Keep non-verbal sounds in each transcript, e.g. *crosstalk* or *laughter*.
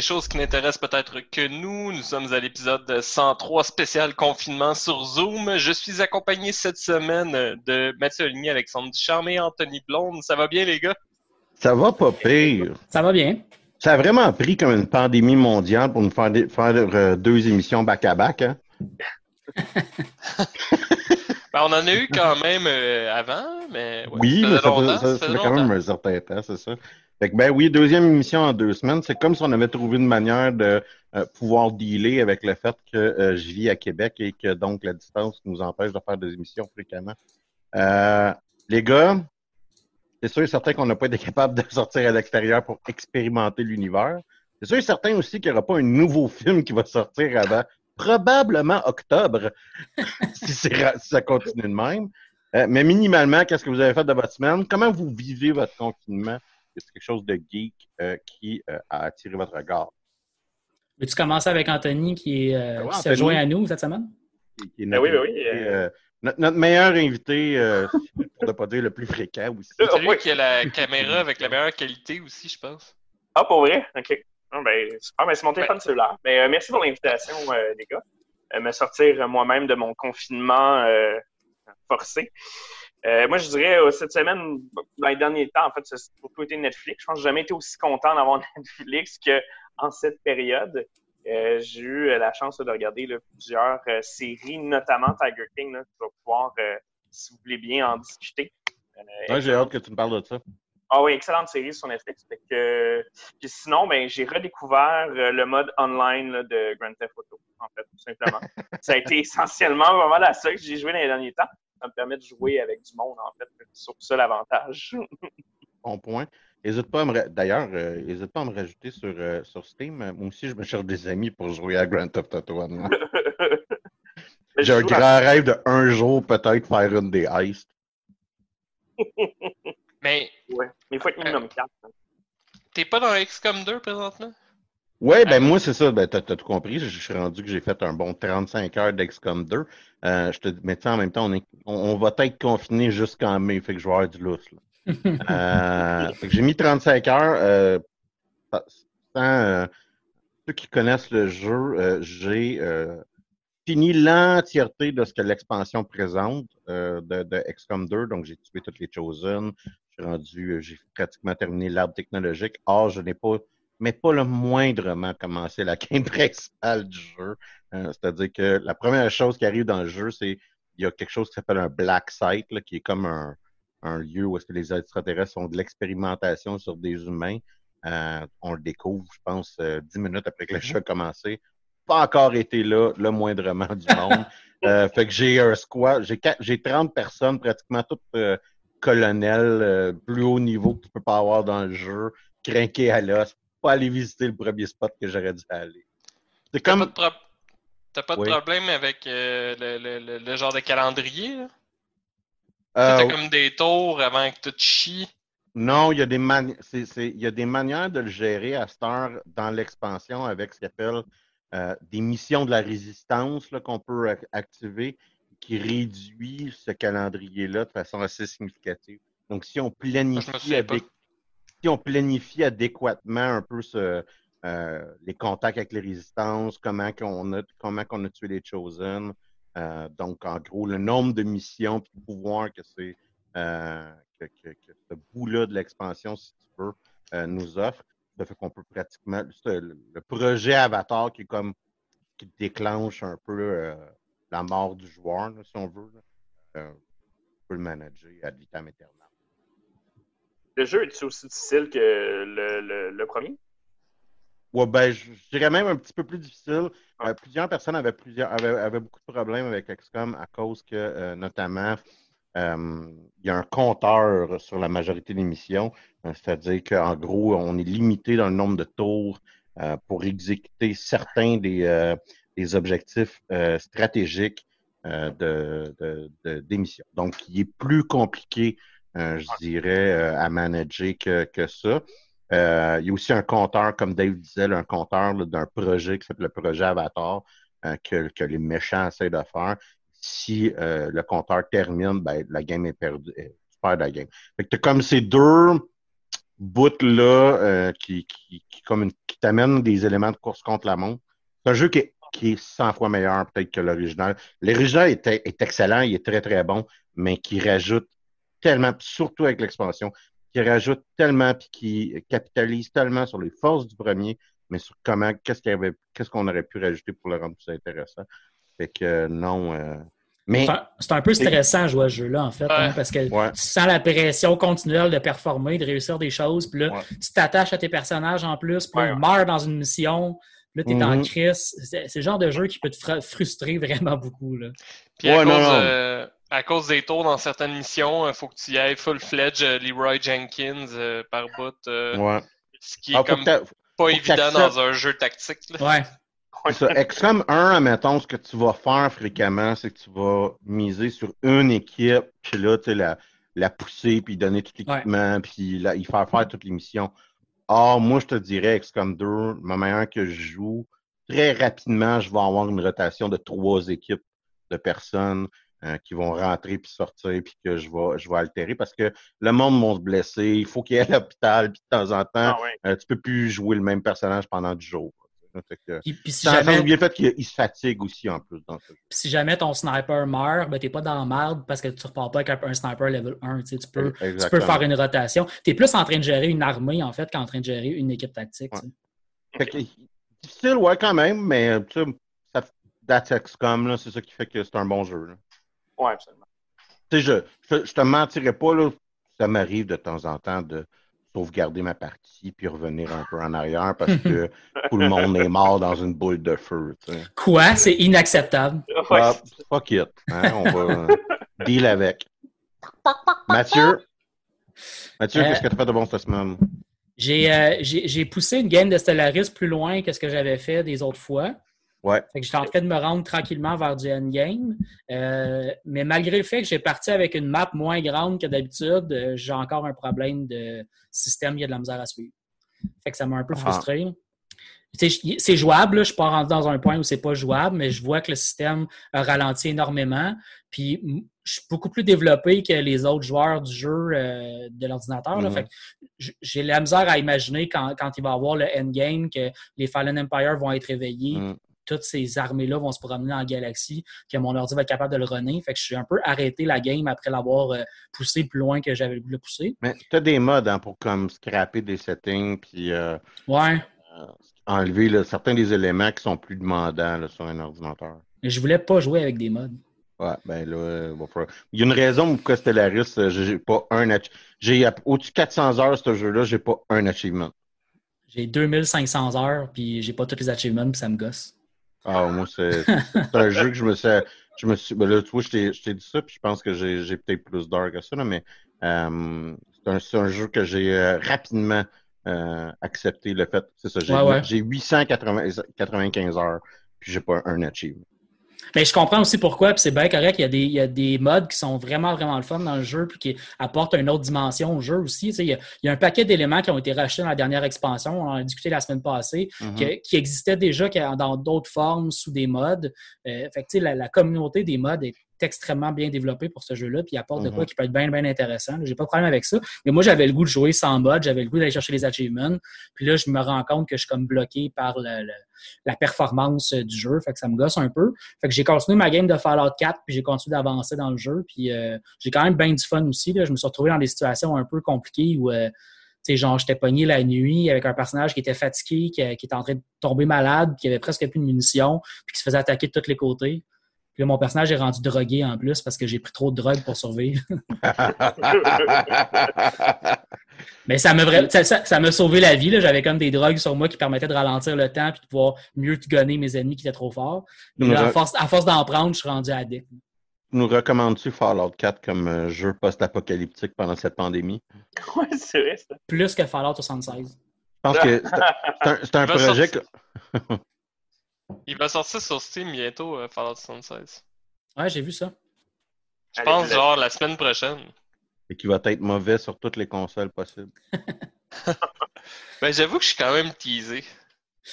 choses qui n'intéressent peut-être que nous. Nous sommes à l'épisode 103 spécial confinement sur Zoom. Je suis accompagné cette semaine de Mathieu Oligny, Alexandre Ducharme et Anthony Blonde. Ça va bien, les gars? Ça va pas pire. Ça va bien. Ça a vraiment pris comme une pandémie mondiale pour nous faire, faire euh, deux émissions back-à-back. Hein? *laughs* Ben, on en a eu quand même euh, avant, mais. oui, mais ça, fait, quand même un certain temps, c'est ça ben oui, deuxième émission en deux semaines. C'est comme si on avait trouvé une manière de euh, pouvoir dealer avec le fait que euh, je vis à Québec et que donc la distance nous empêche de faire des émissions fréquemment. Euh, les gars, c'est sûr et certain qu'on n'a pas été capable de sortir à l'extérieur pour expérimenter l'univers. C'est sûr et certain aussi qu'il n'y aura pas un nouveau film qui va sortir avant probablement octobre, *laughs* si, si, ça continue de même. mais minimalement, qu'est-ce que vous avez fait de votre semaine? Comment vous vivez votre confinement? C'est quelque chose de geek euh, qui euh, a attiré votre regard? Veux-tu commencer avec Anthony qui, euh, ben s'est joint à nous cette semaine? Ben oui, ben oui. Notre, meilleur invité, *laughs* pour ne pas dire le plus fréquent aussi. C'est lui qui a la caméra avec la meilleure qualité aussi, je pense. Ah, pour vrai? OK. Ah, ben, ben, c'est mon téléphone cellulaire. Mais, merci pour l'invitation, les gars. me sortir moi-même de mon confinement forcé. Euh, moi, je dirais, euh, cette semaine, dans les derniers temps, en fait, c'est surtout été Netflix. Je pense que j'ai jamais été aussi content d'avoir *laughs* Netflix qu'en cette période. Euh, j'ai eu la chance de regarder plusieurs séries, notamment Tiger King. Là, tu vas pouvoir, si vous voulez bien, en discuter. Ouais, j'ai hâte que tu me parles de ça. Ah oui, excellente série sur Netflix. Puis sinon, ben, j'ai redécouvert le mode online de Grand Theft Auto, en fait, tout simplement. *laughs* ça a été essentiellement vraiment la seule que j'ai joué dans les derniers temps ça me permet de jouer avec du monde, en fait. C'est sur ça l'avantage. *laughs* bon point. N'hésite pas à me d'ailleurs, euh, pas à me rajouter sur, euh, sur Steam. Moi aussi, je me cherche des amis pour jouer à Grand Theft Auto *laughs* J'ai un grand rêve de un jour peut-être faire une des heists. *laughs* mais. Ouais, mais il faut être minimum 4. Hein. T'es pas dans XCOM 2 présentement? Oui, ben moi, c'est ça. Ben, tu as, tout compris. Je, suis rendu que j'ai fait un bon 35 heures d'XCOM 2. Euh, je te mais en même temps, on, est, on, va être confiné jusqu'en mai, fait que je vais avoir du lousse. euh, *laughs* j'ai mis 35 heures. Euh, sans, euh, ceux qui connaissent le jeu, euh, j'ai fini l'entièreté de ce que l'expansion présente de, de, XCOM 2. Donc, j'ai tué toutes les Chosen. J'ai rendu, j'ai pratiquement terminé l'arbre technologique. Or, je n'ai pas mais pas le moindrement commencer la *laughs* principale du jeu. Euh, c'est-à-dire que la première chose qui arrive dans le jeu, c'est il y a quelque chose qui s'appelle un black site, qui est comme un, lieu où est-ce que les extraterrestres font de l'expérimentation sur des humains. Euh, on le découvre, je pense, euh, dix minutes après que le jeu a commencé. Pas encore été là, le moindrement du monde. *laughs* fait que j'ai un squad, j'ai 30 personnes, pratiquement toutes colonels, plus haut niveau que tu peux pas avoir dans le jeu, craquées à l'os, pas aller visiter le premier spot que j'aurais dû aller. C'est comme. T'as pas de, problème avec euh, le, le, genre de calendrier? Là? Euh, comme des tours avant que tu chies. Non, il y, a des il y a des manières de le gérer à cette heure dans l'expansion avec ce qu'on appelle euh, des missions de la résistance qu'on peut activer qui réduit ce calendrier-là de façon assez significative. Donc, si on planifie avec si on planifie adéquatement un peu euh, les contacts avec les résistances, comment qu'on a, comment qu'on a tué les Chosen. Euh, donc, en gros, le nombre de missions et de pouvoirs que c'est euh, ce bout-là de l'expansion, si tu veux, nous offre. Ça fait qu'on peut pratiquement. Le projet Avatar qui est comme qui déclenche un peu la mort du joueur, si on veut. on peut le manager ad vitam aeternam. Le jeu est aussi difficile que le, le premier? Ouais, ben, je, dirais même un petit peu plus difficile. Euh, plusieurs personnes avaient, plusieurs, avaient, beaucoup de problèmes avec XCOM à cause que, euh, notamment, euh, il y a un compteur sur la majorité des missions. C'est-à-dire qu'en gros, on est limité dans le nombre de tours pour exécuter certains des, des objectifs stratégiques de, de, des missions. Donc, il est plus compliqué, je dirais, à manager que, que ça. Euh, il y a aussi un compteur, comme Dave disait, un compteur d'un projet qui s'appelle le projet Avatar euh, que, les méchants essaient de faire. Si euh, le compteur termine, ben, la game est perdue. Tu perds la game. Fait que comme ces deux bouts-là qui, qui, comme qui t'amènent des éléments de course contre la montre. C'est un jeu qui est, qui est 100 fois meilleur peut-être que l'original. L'original est, est excellent, il est très très bon, mais qui rajoute tellement, surtout avec l'expansion, qui rajoute tellement puis qui capitalise tellement sur les forces du premier, mais sur comment, qu'est-ce qu'il avait, qu'est-ce qu'on aurait pu rajouter pour le rendre plus intéressant. Fait que euh, non. Euh, mais c'est un, peu stressant jouer à ce jeu-là, en fait, hein, parce que tu sens la pression continuelle de performer, de réussir des choses, puis là, tu t'attaches à tes personnages en plus, puis on meurt dans une mission, là, tu es en mm-hmm. crise. C'est le genre de jeu qui peut te frustrer vraiment beaucoup. Là. Puis à cause, euh, à cause des tours dans certaines missions, il euh, faut que tu y ailles full-fledged euh, Leroy Jenkins euh, par bout. Ce qui est ah, comme pas évident dans un jeu tactique. Ouais. *laughs* Ça. XCOM 1, admettons, ce que tu vas faire fréquemment, c'est que tu vas miser sur une équipe, puis là, tu sais, la, la pousser, puis donner tout l'équipement, puis y faire faire toutes les missions. Or, moi, je te dirais, XCOM 2, le moment que je joue, très rapidement, je vais avoir une rotation de trois équipes de personnes. Euh, qui vont rentrer puis sortir puis que je vais, je vais altérer parce que le monde va se blesser, il faut qu'il y ait à l'hôpital puis de temps en temps, ah euh, tu peux plus jouer le même personnage pendant du jour. puis, si jamais... bien fait qu'il se fatigue aussi en plus dans ce si jamais ton sniper meurt, ben t'es pas dans la merde parce que tu repars pas avec un sniper level 1. Tu, peux, tu peux faire une rotation. Tu es plus en train de gérer une armée en fait qu'en train de gérer une équipe tactique. difficile, ouais, quand même, mais tu sais, ça, comme c'est ça qui fait que c'est un bon jeu. Oui, absolument. Tu sais, je, je, te mentirais pas, là, ça m'arrive de temps en temps de sauvegarder ma partie puis revenir un peu en arrière parce que *laughs* tout le monde est mort dans une boule de feu. Quoi? C'est inacceptable. *laughs* Ah, fuck it. Hein, on va *laughs* deal avec. Mathieu? Mathieu, qu'est-ce que tu as fait de bon cette semaine? Euh, j'ai poussé une game de Stellaris plus loin que ce que j'avais fait des autres fois. Ouais. j'étais en train de me rendre tranquillement vers du endgame. Euh, mais malgré le fait que j'ai parti avec une map moins grande que d'habitude, euh, j'ai encore un problème de système, il y a de la misère à suivre. Fait que ça m'a un peu ah. frustré. C'est jouable, je ne suis pas rendu dans un point où c'est pas jouable, mais je vois que le système a ralenti énormément. Puis je suis beaucoup plus développé que les autres joueurs du jeu euh, de l'ordinateur. Mm-hmm. J'ai la misère à imaginer quand, il va y avoir le endgame que les Fallen Empire vont être réveillés. Mm toutes ces armées-là vont se promener la galaxie, que mon ordi va être capable de le runner. Fait que je suis un peu arrêté la game après l'avoir euh, poussé plus loin que j'avais voulu le pousser. Mais tu as des modes hein, pour comme scraper des settings puis euh, ouais. Euh, enlever certains des éléments qui sont plus demandants sur un ordinateur. Mais je voulais pas jouer avec des modes. Ouais, ben là, il y a une raison pourquoi Stellaris, j'ai pas un J'ai au-dessus de 400 heures ce jeu-là, j'ai pas un achievement. J'ai 2500 heures, puis j'ai pas tous les achievements, puis ça me gosse. Ah, moi, c'est un jeu que je me suis. Je me suis ben là, tu vois, je t'ai dit ça, puis je pense que j'ai peut-être plus d'heures que ça, là, mais euh, c'est un, un, jeu que j'ai euh, rapidement euh, accepté le fait. C'est ça, j'ai 895 heures, puis j'ai pas un achievement. Mais je comprends aussi pourquoi, puis c'est bien correct. Il y, a des, il y a des modes qui sont vraiment, vraiment le fun dans le jeu, puis qui apportent une autre dimension au jeu aussi. il, y a, un paquet d'éléments qui ont été rachetés dans la dernière expansion, on en a discuté la semaine passée, mm-hmm. qui, existaient déjà dans d'autres formes sous des modes. Euh, fait que, la, la communauté des modes est extrêmement bien développé pour ce jeu-là, puis il apporte de quoi mhm. qui peut être bien, bien intéressant. J'ai pas de problème avec ça. Mais moi, j'avais le goût de jouer sans mode, j'avais le goût d'aller chercher les achievements. Puis là, je me rends compte que je suis comme bloqué par la performance du jeu. Fait que ça me gosse un peu. Fait que j'ai continué ma game de Fallout 4, puis j'ai continué d'avancer dans le jeu. Puis euh, j'ai quand même bien du fun aussi. Là. Je me suis retrouvé dans des situations un peu compliquées où euh, sais, genre, j'étais pogné la nuit avec un personnage qui était fatigué, qui, qui était en train de tomber malade, qui avait presque plus de munitions, puis qui se faisait attaquer de tous les côtés. Puis là, mon personnage est rendu drogué en plus parce que j'ai pris trop de drogue pour survivre. *laughs* Mais ça m'a vra- ça, ça- ça m'a sauvé la vie. là. J'avais comme des drogues sur moi qui permettaient de ralentir le temps puis de pouvoir mieux te gonner mes ennemis qui étaient trop forts. Mais là, à force, à force d'en prendre, je suis rendu addict. Nous recommandes-tu Fallout 4 comme euh, jeu post-apocalyptique pendant cette pandémie? Ouais, c'est vrai, ça. Plus que Fallout 76. Je pense que c'est un- un, projet que... *laughs* Il va sortir sur Steam bientôt, euh, Fallout 76. Ouais, j'ai vu ça. Je Allez, pense genre la semaine prochaine. et qui va être mauvais sur toutes les consoles possibles. *laughs* Ben j'avoue que je suis quand même teasé.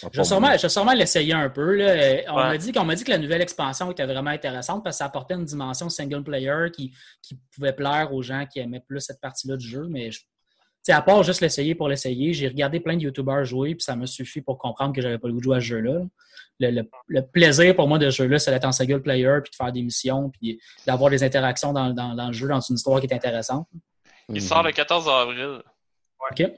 Ah, Je vais sûrement, l'essayer un peu. Là. On Ouais. m'a dit qu'on m'a dit que la nouvelle expansion était vraiment intéressante parce que ça apportait une dimension single player qui, qui pouvait plaire aux gens qui aimaient plus cette partie-là du jeu. Mais je- sais, à part juste l'essayer pour l'essayer, j'ai regardé plein de YouTubers jouer puis ça m'a suffi pour comprendre que j'avais pas le goût de jouer à ce jeu-là. Le, le- le plaisir pour moi de ce jeu-là, c'est d'être en single player puis de faire des missions puis d'avoir des interactions dans, dans- dans le jeu, dans une histoire qui est intéressante. Il sort le 14 avril. OK?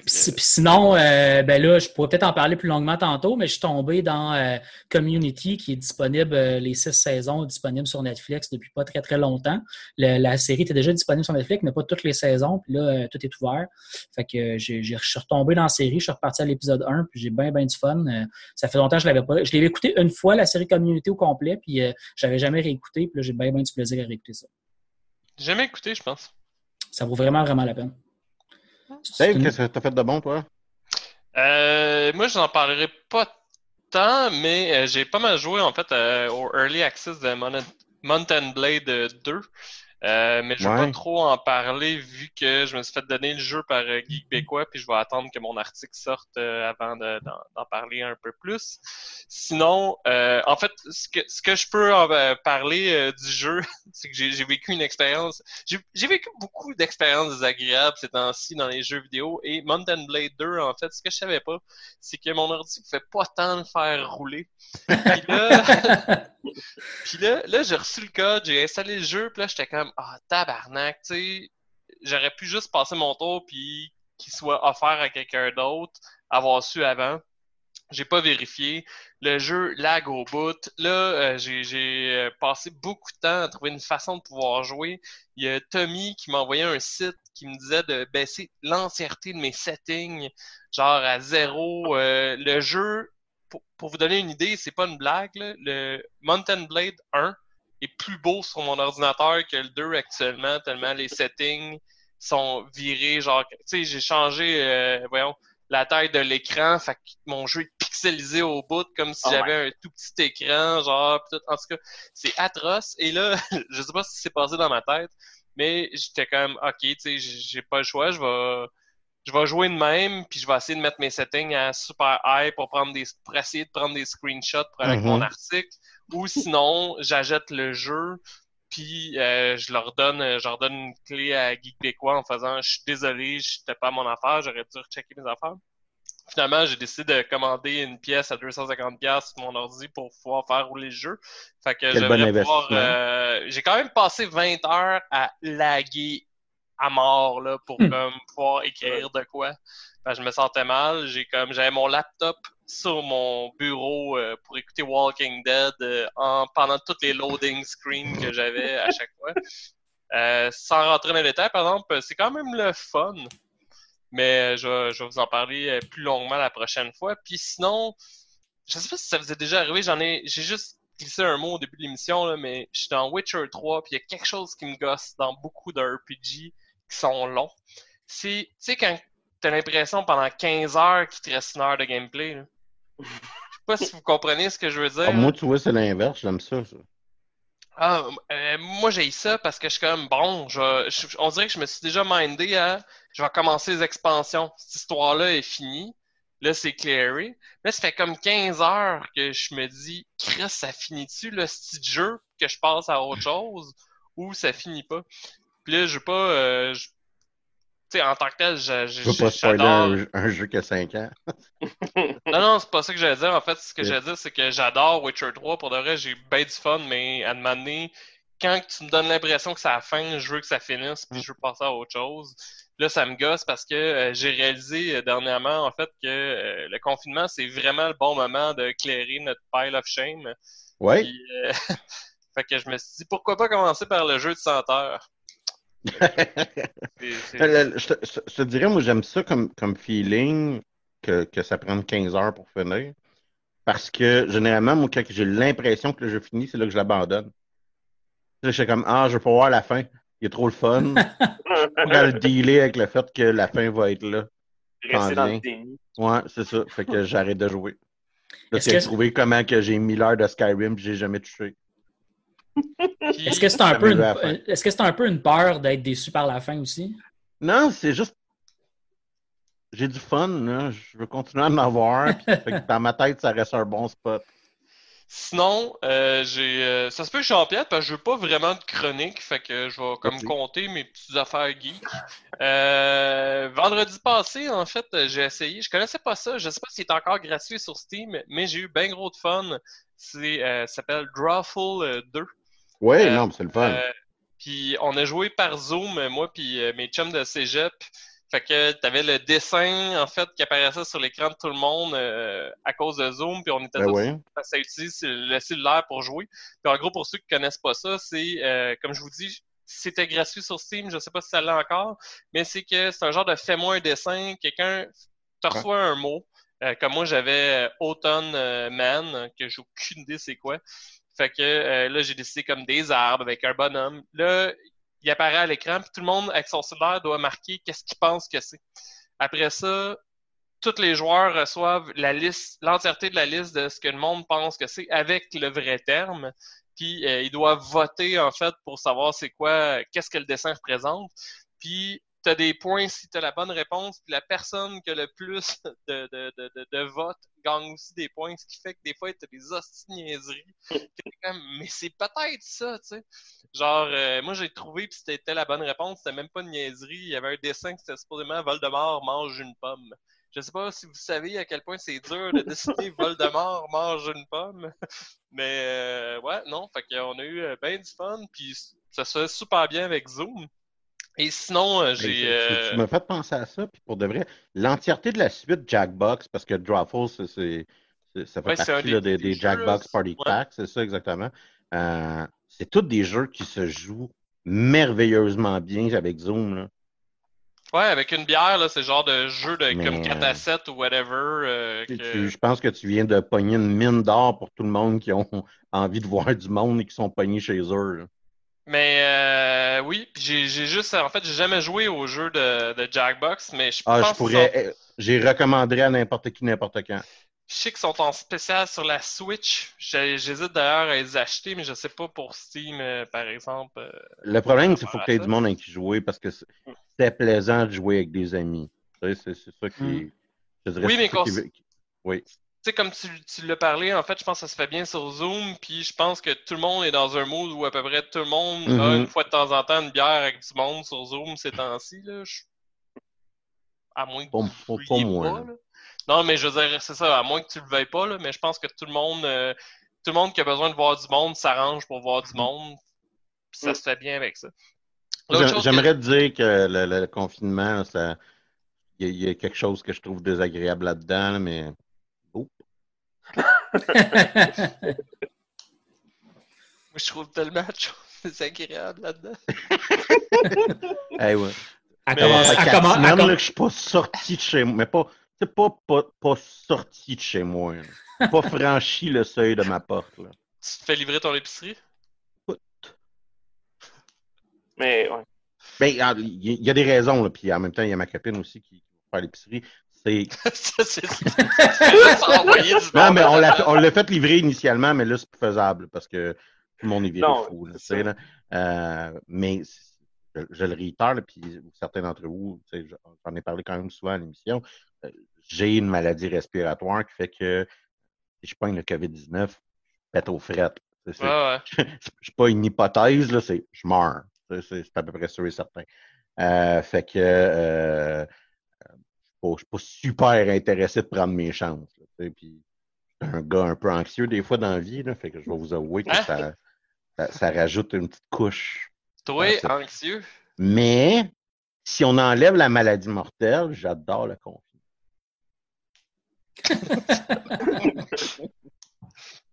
Puis si- puis sinon, euh, ben là, je pourrais peut-être en parler plus longuement tantôt, mais je suis tombé dans euh, Community, qui est disponible, euh, les six saisons disponibles sur Netflix depuis pas très très longtemps. Le- la série était déjà disponible sur Netflix, mais pas toutes les saisons. Puis là, tout est ouvert. Fait que j'ai- je suis retombé dans la série, je suis reparti à l'épisode 1, puis j'ai bien, bien du fun. Ça fait longtemps que je l'avais pas. Je l'avais écouté une fois, la série Community au complet, puis j'avais jamais réécouté, puis là, j'ai bien, bien du plaisir à réécouter ça. J'ai jamais écouté, je pense. Ça vaut vraiment, vraiment la peine. Dave, qu'est-ce que t'as fait de bon, toi? Euh, moi, je n'en parlerai pas tant, mais euh, j'ai pas mal joué en fait euh, au Early Access de Mon- Mountain Blade 2. Euh, mais je vais Ouais. pas trop en parler vu que je me suis fait donner le jeu par euh, Geek Québécois, puis je vais attendre que mon article sorte euh, avant de- d'en parler un peu plus. Sinon, euh, en fait, ce que, ce que je peux en, euh, parler du jeu, *laughs* c'est que j'ai vécu une expérience. J'ai j'ai vécu beaucoup d'expériences désagréables ces temps-ci dans les jeux vidéo et Mountain Blade 2, en fait, ce que je savais pas, c'est que mon ordi ne fait pas tant le faire rouler. Puis là, *laughs* *laughs* puis là, là j'ai reçu le code, j'ai installé le jeu, puis là, j'étais comme, ah, tu sais, j'aurais pu juste passer mon tour, puis qu'il soit offert à quelqu'un d'autre, avoir su avant. J'ai pas vérifié. Le jeu lag au bout. Là, euh, j'ai euh, passé beaucoup de temps à trouver une façon de pouvoir jouer. Il y a Tommy qui m'a envoyé un site qui me disait de baisser l'entièreté de mes settings, genre à zéro. Euh, le jeu, pour, vous donner une idée, c'est pas une blague, le Mountain Blade 1 est plus beau sur mon ordinateur que le 2 actuellement, tellement les settings sont virés. Genre, tu sais, j'ai changé, euh, voyons, la taille de l'écran, fait que mon jeu est pixelisé au bout, comme si Oh my j'avais un tout petit écran, genre, pis tout. En tout cas, c'est atroce. Et là, *laughs* je sais pas ce qui s'est passé dans ma tête, mais j'étais comme, ok, tu sais, j'ai pas le choix, je vais, je vais jouer de même, puis je vais essayer de mettre mes settings à super high pour prendre des, pour essayer de prendre des screenshots pour avec mon article, ou sinon, j'achète le jeu, puis euh, je leur donne, euh, je leur donne une clé à Geek Québécois en faisant, je suis désolé, j'étais pas à mon affaire, j'aurais dû rechecker mes affaires. Finalement, j'ai décidé de commander une pièce à 250$ sur mon ordi pour pouvoir faire rouler le jeu. Fait que bon j'aimerais pouvoir. euh, j'ai quand même passé 20 heures à laguer à mort là, pour Hmm. comme, pouvoir écrire de quoi. Fait que je me sentais mal. J'ai comme j'avais mon laptop sur mon bureau euh, pour écouter Walking Dead euh, en, pendant toutes les loading screens que j'avais à chaque fois. Euh, sans rentrer dans les détails, par exemple, c'est quand même le fun. Mais je, je vais vous en parler plus longuement la prochaine fois. Puis sinon, je sais pas si ça vous est déjà arrivé, j'en ai. J'ai juste glissé un mot au début de l'émission, mais je suis dans Witcher 3, puis il y a quelque chose qui me gosse dans beaucoup de RPG qui sont longs. Tu sais, quand t'as l'impression pendant 15 heures qu'il te reste une heure de gameplay. Là. Je sais pas si vous comprenez ce que je veux dire. Ah, moi, tu vois, c'est l'inverse. J'aime ça. ça. Ah, euh, moi j'ai ça parce que je suis comme bon, je, je- on dirait que je me suis déjà mindé à je vais commencer les expansions. Cette histoire-là est finie. Là, c'est clearé. Là, ça fait comme 15 heures que je me dis, Chris, ça finit-tu le style jeu que je passe à autre *laughs* chose ou ça finit pas? Puis là, je veux pas. euh, je- sais, en tant que tel, je- je- Je veux pas spoiler j'adore. un, un jeu qui a 5 ans. *laughs* Non, non, c'est pas ça que j'allais dire. En fait, ce que Yeah. j'allais dire, c'est que j'adore Witcher 3. Pour de vrai, j'ai bien du fun, mais à un moment donné, quand tu me donnes l'impression que c'est la fin, je veux que ça finisse, puis je veux passer à autre chose. Là, ça me gosse parce que euh, j'ai réalisé euh, dernièrement, en fait, que euh, le confinement, c'est vraiment le bon moment de clairer notre pile of shame. Euh, *laughs* fait que je me suis dit, pourquoi pas commencer par le jeu de senteur? C'est- c'est- Le- le- je, te, je te dirais, moi, j'aime ça comme, comme feeling que, que ça prenne 15 heures pour finir. Parce que généralement, moi, quand j'ai l'impression que le jeu finit, c'est là que je l'abandonne. Là, je suis comme, ah, je veux pas voir la fin. Il est trop le fun. *laughs* Pour le dealer avec le fait que la fin va être là. Rester dans bien. le déni. Ouais, c'est ça. Fait que j'arrête de jouer. Là, Est-ce j'ai que- trouvé comment que j'ai mis l'heure de Skyrim et j'ai jamais touché. Est-ce que c'est un, peu une... est-ce que c'est un peu une peur d'être déçu par la fin aussi? Non, c'est juste. J'ai du fun, là. Je veux continuer à en avoir. puis fait que dans ma tête, ça reste un bon spot. Sinon, euh, j'ai, euh, ça se peut que je suis en piètre parce que je veux pas vraiment de chronique, fait que je vais comme compter mes petites affaires geek. Euh, vendredi passé, en fait, j'ai essayé. Je connaissais pas ça. Je sais pas s'il est encore gratuit sur Steam, mais j'ai eu bien gros de fun. C'est, euh, ça s'appelle Drawful euh, 2. Oui, Euh, non, c'est le fun. Euh, puis on a joué par Zoom, moi puis euh, mes chums de cégep. Fait que t'avais le dessin en fait qui apparaissait sur l'écran de tout le monde euh, à cause de Zoom, puis on était ben tous oui. ça utilise le cellulaire pour jouer. Puis en gros, pour ceux qui connaissent pas ça, c'est euh, comme je vous dis, c'était gratuit sur Steam, je sais pas si ça l'est encore, mais c'est que c'est un genre de fais-moi un dessin, quelqu'un te reçoit un mot. Euh, comme moi, j'avais euh, Autumn euh, Man, que j'ai aucune idée c'est quoi. Fait que euh, là, j'ai décidé comme des arbres avec un bonhomme. Là, il apparaît à l'écran, puis tout le monde avec son cellulaire doit marquer qu'est-ce qu'il pense que c'est. Après ça, tous les joueurs reçoivent la liste, l'entièreté de la liste de ce que le monde pense que c'est avec le vrai terme. Puis euh, ils doivent voter en fait pour savoir c'est quoi, qu'est-ce que le dessin représente. Puis tu as des points si tu as la bonne réponse. Puis la personne qui a le plus *laughs* de, de, de, de, votes gagne aussi des points, ce qui fait que des fois tu as des hosties de niaiseries. Que t'es comme, mais c'est peut-être ça, tu sais. Genre, euh, moi j'ai trouvé puis c'était la bonne réponse, c'était même pas une niaiserie. Il y avait un dessin qui c'était supposément Voldemort mange une pomme. Je sais pas si vous savez à quel point c'est dur de dessiner Voldemort mange une pomme. *laughs* Mais euh, ouais, non, fait qu'on a eu euh, ben du fun, puis ça se fait super bien avec Zoom. Et sinon, euh, j'ai. tu- Tu m'as fait penser à ça, puis pour de vrai, l'entièreté de la suite Jackbox, parce que Drawful, c'est, c'est- c'est- ça fait Ouais, partie des- là, des, des Jackbox Party ouais. Packs, c'est ça exactement. Euh, c'est tous des jeux qui se jouent merveilleusement bien avec Zoom. Là. Ouais, avec une bière, là, c'est genre de jeu de Mais, comme 4 euh, à 7 ou whatever. euh, que- tu- je pense que tu viens de pogner une mine d'or pour tout le monde qui ont *laughs* envie de voir du monde et qui sont pognés chez eux. là. Mais euh, oui, j'ai j'ai juste. En fait, j'ai jamais joué au jeu de, de Jackbox, mais je Ah, pense je pourrais. euh, J'y recommanderais à n'importe qui, n'importe quand. Je sais qu'ils sont en spécial sur la Switch. J'ai- J'hésite d'ailleurs à les acheter, mais je sais pas pour Steam, euh, par exemple. euh. Le problème, c'est qu'il faut que tu aies du monde avec qui jouer parce que c'est plaisant de jouer avec des amis. Tu sais, C'est ça qui. Mm. je dirais, Oui, mais qui- Oui. Tu sais, comme tu, tu l'as parlé, en fait, je pense que ça se fait bien sur Zoom, puis je pense que tout le monde est dans un mood où à peu près tout le monde a Mhm. une fois de temps en temps une bière avec du monde sur Zoom ces temps-ci, là. Je- À moins que Pas- vous pas- vouliez pas. Non, mais je veux dire, c'est ça, à moins que tu le veuilles pas, là, mais je pense que tout le monde, euh, tout le monde qui a besoin de voir du monde s'arrange pour voir du monde, puis ça Mm. se fait bien avec ça. Que- J'aimerais te dire que le, le confinement, ça. Il y, a- il y a quelque chose que je trouve désagréable là-dedans, là, mais. Moi, je trouve tellement de choses désagréables là-dedans. *laughs* Hey, ouais. Elle Mais- commence- Ça elle fait quatre commence- elle semaines com- là, que je suis pas sorti de chez moi. Mais pas. C'est pas, pas, pas sorti de chez moi. là. Pas *laughs* franchi le seuil de ma porte. Là. Tu te fais livrer ton épicerie? Mais ouais. Ben, il y, a des raisons, là, puis en même temps, il y a ma copine aussi qui, qui va faire l'épicerie. C'est. *laughs* *laughs* Non, mais on l'a, fait livrer initialement, mais là, c'est plus faisable parce que tout le monde est viré fou. là, là. Euh, mais je, je le réitère, puis certains d'entre vous, j'en ai parlé quand même souvent à l'émission. euh, j'ai une maladie respiratoire qui fait que si je pogne le COVID-19, je pète aux frettes. C'est- c'est- Ouais, *laughs* pas une hypothèse, là, c'est je meurs. C'est à peu près sûr et certain. Euh, fait que euh, je ne suis pas super intéressé de prendre mes chances. là, puis je suis un gars un peu anxieux des fois dans la vie, là, fait que je vais vous avouer que Hein? ça, ça, ça rajoute une petite couche. Toi, anxieux? Mais si on enlève la maladie mortelle, j'adore le confinement. *laughs*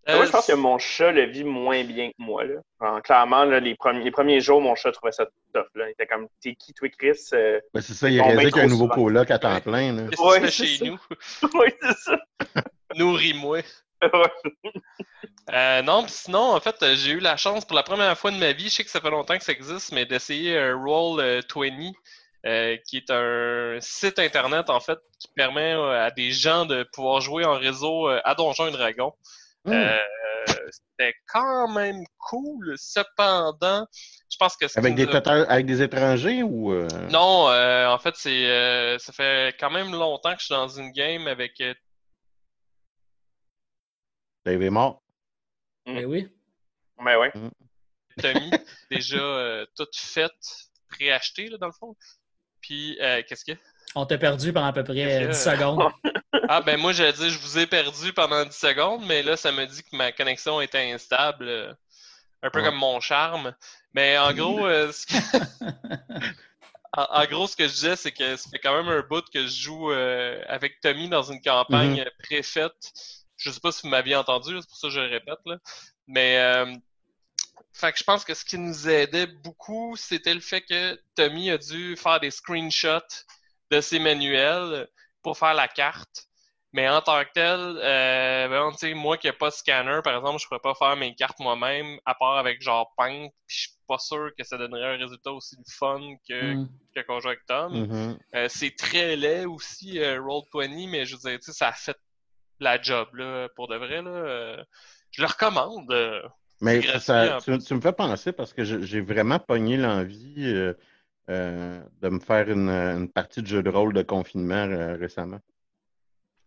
moi, je pense que mon chat le vit moins bien que moi. Là. clairement, les, premiers, les, premiers, jours, mon chat trouvait ça tough. Là. Il était comme T'es qui, toi, Chris? Euh, ben, C'est ça, il a réalisé qu'il y a un nouveau coloc à temps plein. Tu fais chez nous? *laughs* Oui, c'est ça. *laughs* Nourris-moi. euh, non, pis sinon, en fait, j'ai eu la chance pour la première fois de ma vie, je sais que ça fait longtemps que ça existe, mais d'essayer un Roll20, euh, qui est un site internet, en fait, qui permet euh, à des gens de pouvoir jouer en réseau euh, à Donjons et Dragons. Hmm. C'était quand même cool. Cependant, je pense que avec des avec des étrangers ou non En fait, c'est ça fait quand même longtemps que je suis dans une game avec. Dave est mort. Mais ben oui. Mais ben ouais. Hmm. Tommy, déjà toute faite, préachetée, dans le fond. Puis, euh, qu'est-ce que On t'a perdu pendant à peu près 10 secondes. *laughs* ah, ben moi, j'ai dit, je vous ai perdu pendant 10 secondes, mais là, ça me dit que ma connexion était instable. Euh, un peu comme mon charme. Mais en gros, *laughs* euh, ce que... *laughs* en, gros, ce que je disais, c'est que ça fait quand même un bout que je joue avec Tommy dans une campagne mm-hmm. préfaite. Je sais pas si vous m'aviez entendu, c'est pour ça que je le répète. Là. Mais fait que je pense que ce qui nous aidait beaucoup, c'était le fait que Tommy a dû faire des screenshots de ses manuels pour faire la carte. Mais en tant que tel, euh, ben, moi qui n'ai pas de scanner, par exemple, je pourrais pas faire mes cartes moi-même, à part avec genre Paint, puis je suis pas sûr que ça donnerait un résultat aussi fun que, mm. que quand avec Tom. Mm-hmm. Euh, c'est très laid aussi, euh, Roll20, mais je veux dire, ça a fait la job, là, pour de vrai, là. Euh, je le recommande. Mais ça, tu, me fais penser parce que j'ai vraiment pogné l'envie euh, euh, de me faire une, partie de jeu de rôle de confinement euh, récemment.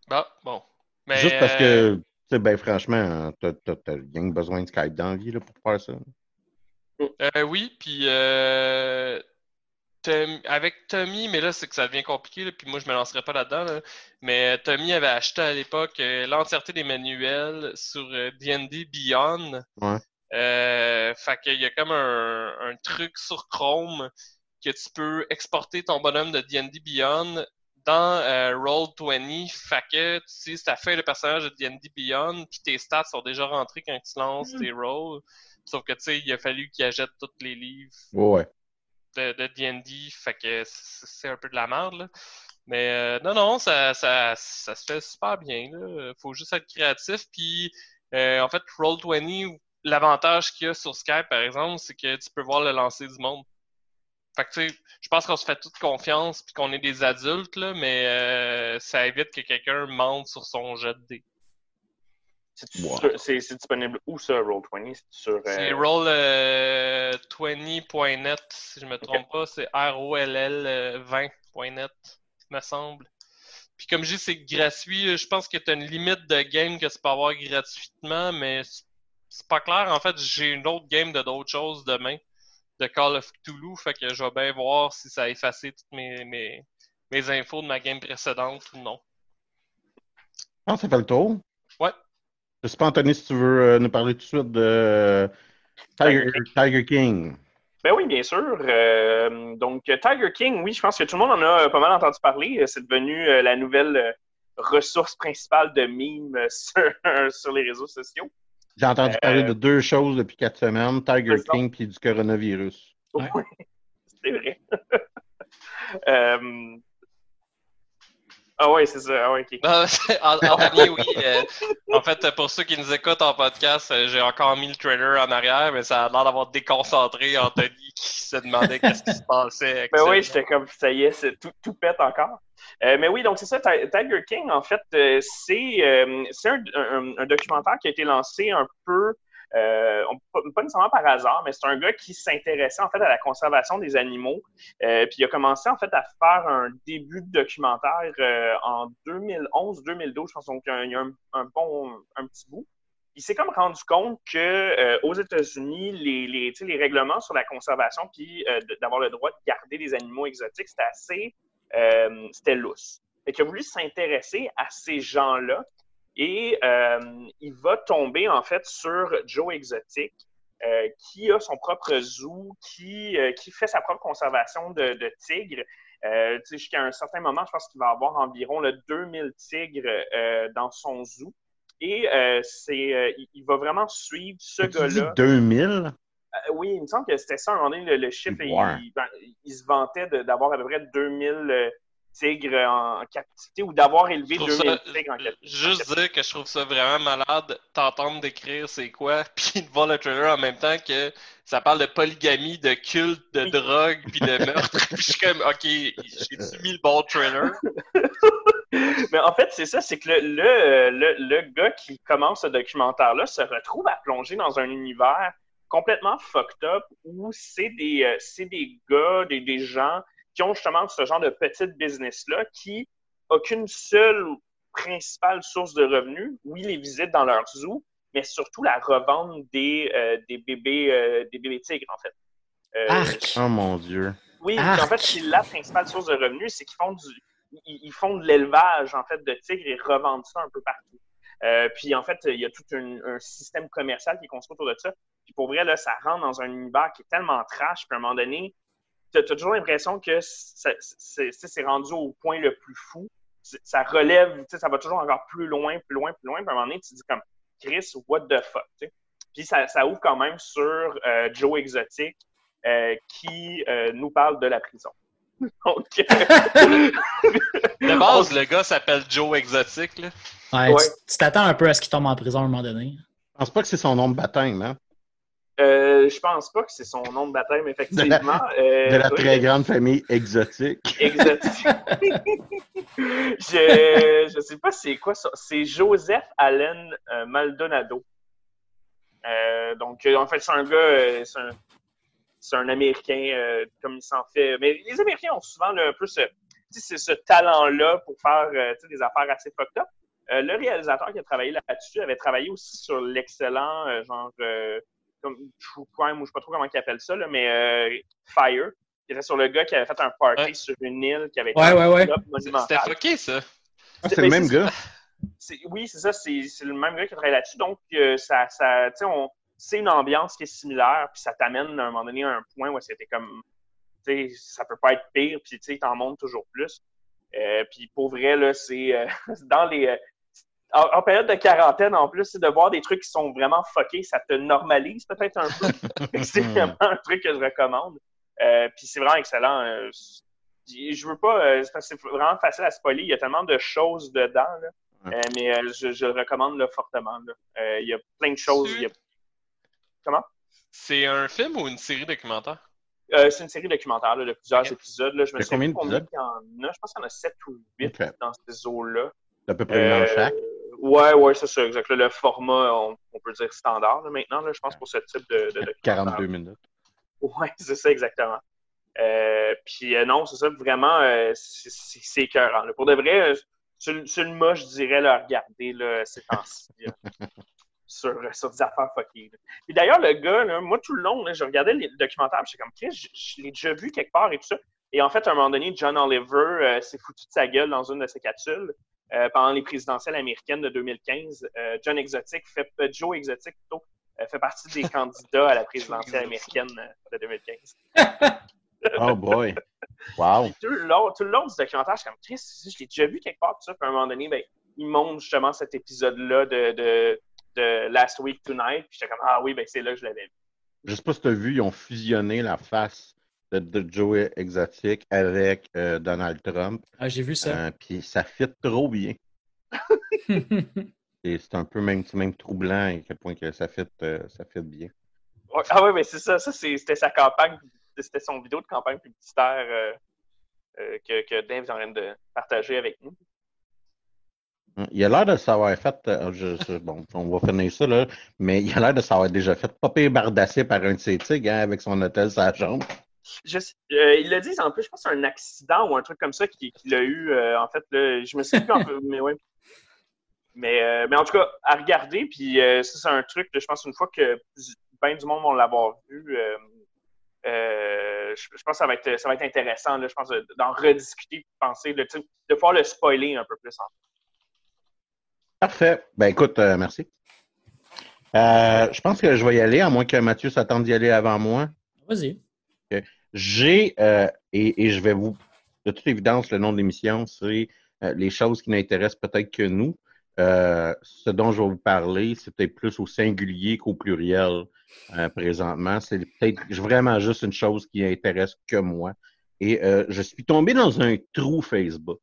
Ah, bon. Juste parce que, tu sais, ben franchement, t'as bien besoin de Skype dans la vie là, pour faire ça. oui, puis avec Tommy, mais là, c'est que ça devient compliqué, puis moi, je me lancerai pas là-dedans. Mais Tommy avait acheté à l'époque euh, l'entièreté des manuels sur D&D euh, Beyond. Ouais. Euh, fait qu'il y a comme un, un, truc sur Chrome que tu peux exporter ton bonhomme de D&D Beyond dans euh, Roll20. Fait que tu sais, as fait le personnage de D&D Beyond, puis tes stats sont déjà rentrés quand tu lances mm. tes rolls. Sauf que, tu sais, il a fallu qu'il achète tous les livres. Ouais de D&D, fait que c'est un peu de la merde, là. Mais euh, non, non, ça, ça, ça, se fait super bien. Là. Faut juste être créatif. Puis euh, en fait, Roll20, l'avantage qu'il y a sur Skype, par exemple, c'est que tu peux voir le lancer du monde. Fait que tu sais, je pense qu'on se fait toute confiance puis qu'on est des adultes, là, mais euh, ça évite que quelqu'un mente sur son jet de dés. C'est disponible où ça, Roll20? C'est roll20.net, euh, si je me trompe pas. C'est R-O-L-L-20.net, me semble. Puis comme je dis, c'est gratuit. Je pense que tu as une limite de game que tu peux avoir gratuitement, mais c'est pas clair. En fait, j'ai une autre game de d'autres choses demain, de Call of Cthulhu, fait que je vais bien voir si ça a effacé toutes mes, mes, mes infos de ma game précédente ou non. Ah, ça fait le tour. Ouais. Je sais pas, Anthony, si tu veux euh, nous parler tout de suite de euh, Tiger, King. Ben oui, bien sûr. Euh, donc, Tiger King, oui, je pense que tout le monde en a pas mal entendu parler. C'est devenu la nouvelle ressource principale de memes *laughs* sur, les réseaux sociaux. J'ai entendu parler de deux choses depuis quatre semaines, Tiger King et du coronavirus. Oui, *laughs* c'est vrai. *laughs* Ah oui, c'est ça. Ah ouais, *laughs* en, dernier, oui. Euh, en fait, pour ceux qui nous écoutent en podcast, euh, j'ai encore mis le trailer en arrière, mais ça a l'air d'avoir déconcentré Anthony qui se demandait qu'est-ce qui se passait. *laughs* Ben oui, j'étais comme, ça y est, tout, tout pète encore. Euh, mais oui, donc c'est ça, Tiger King, en fait, c'est un, un, documentaire qui a été lancé un peu euh, pas nécessairement par hasard, mais c'est un gars qui s'intéressait en fait à la conservation des animaux. Euh, puis il a commencé en fait à faire un début de documentaire euh, en 2011-2012, je pense qu'il y a un, bon petit bout. Il s'est comme rendu compte que aux États-Unis, les règlements sur la conservation puis d'avoir le droit de garder des animaux exotiques, c'était assez c'était lousse. Et qu'il a voulu s'intéresser à ces gens-là et euh, il va tomber en fait sur Joe Exotic, qui a son propre zoo, qui, qui fait sa propre conservation de, de tigres. Jusqu'à un certain moment, je pense qu'il va avoir environ le 2000 tigres dans son zoo. Et c'est, il va vraiment suivre ce gars-là. 2000? oui, il me semble que c'était ça, un moment donné, le, chiffre, il, ben, il, se vantait d'avoir à peu près 2000 tigres en captivité ou d'avoir élevé 2000 tigres en captivité. Juste dire que je trouve ça vraiment malade t'entendre décrire c'est quoi, *laughs* puis de voir le trailer en même temps que ça parle de polygamie, de culte, de drogue, puis de *laughs* meurtre. *laughs* puis je suis comme, ok, j'ai mis le bon trailer. Mais en fait, c'est ça, c'est que le, le, le, le, gars qui commence ce documentaire-là se retrouve à plonger dans un univers complètement fucked up où c'est des, euh, des gars, des, des gens qui ont justement ce genre de petite business-là qui n'a qu'une seule principale source de revenus. Oui, les visites dans leur zoo, mais surtout la revente des, euh, des, bébés, euh, des bébés tigres, en fait. Euh, oh mon Dieu. Oui, en fait, c'est la principale source de revenus, c'est qu'ils font du ils, font de l'élevage en fait de tigres et revendent ça un peu partout. puis en fait, il y a tout un, système commercial qui est construit autour de ça. Puis pour vrai, là, ça rentre dans un univers qui est tellement trash, puis à un moment donné, tu as, toujours l'impression que c'est rendu au point le plus fou. Ça relève, ça va toujours encore plus loin, plus loin, plus loin. Puis à un moment donné, tu te dis comme Chris, what the fuck? Puis ça, ça, ouvre quand même sur euh, Joe Exotic euh, qui euh, nous parle de la prison. *laughs* Donc, *laughs* de base, le gars s'appelle Joe Exotic. Là. Ouais, Tu t'attends un peu à ce qu'il tombe en prison à un moment donné. Je pense pas que c'est son nom de baptême, hein? Euh, je pense pas que c'est son nom de baptême, effectivement. *laughs* De la, euh, très grande famille exotique. *laughs* Exotique. je ne sais pas c'est quoi ça. C'est Joseph Allen euh, Maldonado. donc, en fait, c'est un gars, c'est un, Américain, comme il s'en fait. Mais les Américains ont souvent un peu ce, ce talent-là pour faire des affaires assez fucked up. le réalisateur qui a travaillé là-dessus avait travaillé aussi sur l'excellent genre comme True Crime, ou je sais pas trop comment ils appellent ça, là, mais euh, Fire, qui était sur le gars qui avait fait un party sur une île, qui avait été ouais, ouais, ouais. C'était fucké, ça. Ah, c'est le même gars. Oui, c'est ça, c'est le même gars qui a travaillé là-dessus. Donc, euh, ça, ça c'est une ambiance qui est similaire, puis ça t'amène à un moment donné à un point où c'était comme, tu sais, ça peut pas être pire, puis tu sais, t'en montes toujours plus. Euh, puis pour vrai, là, c'est euh, *laughs* dans les en, période de quarantaine, en plus, de voir des trucs qui sont vraiment fuckés, ça te normalise peut-être un peu. *laughs* c'est vraiment un truc que je recommande. Euh, puis c'est vraiment excellent. Euh, je veux pas, euh, c'est vraiment facile à spoiler. Il y a tellement de choses dedans, là. mais je, le recommande là, fortement. Il y a plein de choses. Comment? C'est un film ou une série documentaire? c'est une série documentaire de plusieurs épisodes. Là. Je me souviens combien il y en a. Je pense qu'il y en a 7 ou 8 dans ces eaux-là. C'est à peu près une chaque? Ouais, ouais, c'est ça, exact. Le format, on, peut dire standard maintenant, là, je pense, pour ce type de, de 42 minutes. Ouais, c'est ça, exactement. Euh, puis euh, non, c'est ça, vraiment, euh, c'est écœurant. Pour de vrai, sur, le mot, je dirais le regarder là, ces temps-ci. *laughs* sur, sur des affaires fuckées. Puis d'ailleurs, le gars, là, moi, tout le long, je regardais le documentaire, j'étais comme, Chris, je, je l'ai déjà vu quelque part et tout ça. Et en fait, à un moment donné, John Oliver s'est foutu de sa gueule dans une de ses capsules. Euh, pendant les présidentielles américaines de 2015. Euh, John Exotic fait, euh, Joe Exotic plutôt, fait partie des *laughs* candidats à la présidentielle américaine de 2015. *laughs* oh boy! Wow! Tout le, long, tout le long du documentaire, je suis comme Chris, je l'ai déjà vu quelque part, tout ça. Puis à un moment donné, ben, il montre justement cet épisode-là de, de, de, Last Week Tonight. Puis j'étais comme Ah oui, ben c'est là que je l'avais vu. Je sais pas si tu as vu, ils ont fusionné la face de, Joey Exotic avec euh, Donald Trump. Ah, j'ai vu ça. Euh, puis ça fit trop bien. *laughs* Et c'est un peu même, même troublant à quel point que ça fit, euh, ça fit bien. Ah oui, mais c'est ça. Ça, c'était sa campagne, c'était son vidéo de campagne publicitaire que, que Dave est en train de partager avec nous. Il a l'air de savoir fait, bon, on va finir ça, là, mais il a l'air de savoir déjà fait pas bardasser par un de ses tigres hein, avec son hôtel sa jambe. Je, euh, ils le disent en plus, je pense que c'est un accident ou un truc comme ça qu'il a eu. Euh, en fait, je me souviens plus un peu, *laughs* mais. Mais, euh, mais en tout cas, à regarder, puis ça, c'est un truc, je pense, une fois que bien du monde vont l'avoir vu, je, pense que ça va être, ça va être intéressant, là, je pense, d'en rediscuter, de penser, de, de pouvoir le spoiler un peu plus. En Parfait. Ben écoute, merci. Euh, je pense que je vais y aller, à moins que Mathieu s'attende d'y aller avant moi. Vas-y. J'ai, euh, et, et je vais vous, de toute évidence, le nom de l'émission, c'est euh, les choses qui n'intéressent peut-être que nous. Euh, ce dont je vais vous parler, c'est peut-être plus au singulier qu'au pluriel euh, présentement. C'est peut-être vraiment juste une chose qui intéresse que moi. Et euh, je suis tombé dans un trou Facebook.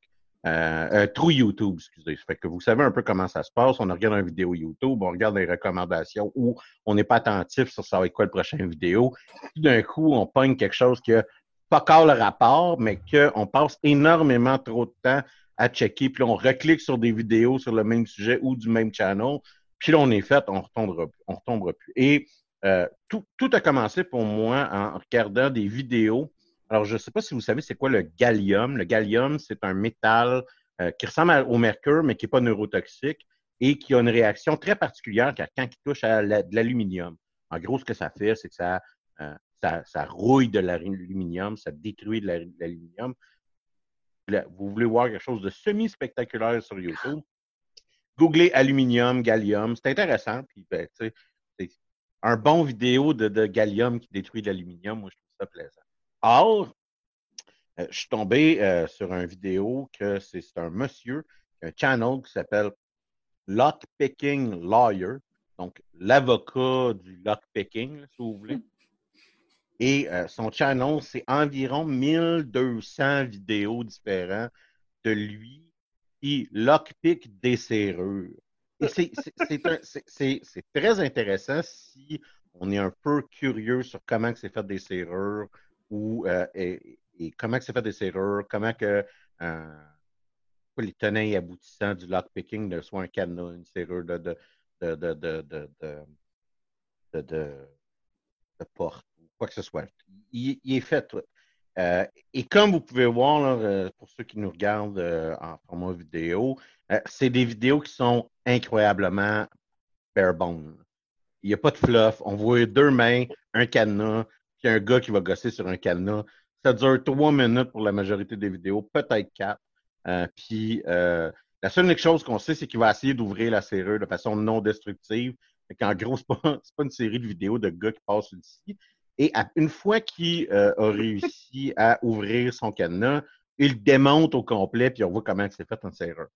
Euh, trou YouTube, excusez. Fait que vous savez un peu comment ça se passe. On regarde une vidéo YouTube, on regarde les recommandations ou on n'est pas attentif sur ça va être quoi le prochain vidéo. Tout d'un coup, on pogne quelque chose qui a pas encore le rapport, mais qu'on passe énormément trop de temps à checker, puis on reclique sur des vidéos sur le même sujet ou du même channel, puis là, on est fait, on retombera, on retombera plus. Et euh, tout, tout a commencé pour moi en regardant des vidéos. Alors, je ne sais pas si vous savez c'est quoi le gallium? Le gallium, c'est un métal euh, qui ressemble au mercure, mais qui n'est pas neurotoxique et qui a une réaction très particulière quand quand il touche à de l'aluminium. En gros, ce que ça fait, c'est que ça, euh, ça, rouille de l'aluminium, ça détruit de la- de l'aluminium. Vous voulez voir quelque chose de semi-spectaculaire sur YouTube? Googlez aluminium, gallium. C'est intéressant. Puis, ben, un bon vidéo de, de gallium qui détruit de l'aluminium, moi, je trouve ça plaisant. Or, euh, je suis tombé euh, sur une vidéo que c'est un monsieur, un channel qui s'appelle Lockpicking Lawyer, donc l'avocat du lockpicking, si vous voulez. Et euh, son channel, c'est environ 1200 vidéos différentes de lui qui lockpick des serrures. C'est- très intéressant si on est un peu curieux sur comment c'est fait des serrures ou euh, et, comment que c'est fait des serrures, comment que euh, les tenants et aboutissants du lockpicking de soit un cadenas, une serrure de, de, de, de, de, porte ou quoi que ce soit. Il, est fait tout. Euh, et comme vous pouvez voir, euh, pour ceux qui nous regardent en format vidéo, c'est des vidéos qui sont incroyablement bare bone. Il n'y a pas de fluff. On voit deux mains, un cadenas, puis un gars qui va gosser sur un cadenas. Ça dure trois minutes pour la majorité des vidéos, peut-être quatre. Euh, puis euh, la seule chose qu'on sait, c'est qu'il va essayer d'ouvrir la serrure de façon non destructive. Qu'en gros, c'est pas, *laughs* pas une série de vidéos de gars qui passent ici. Et une fois qu'il euh, a réussi à ouvrir son cadenas, il démonte au complet, puis on voit comment c'est fait une serrure.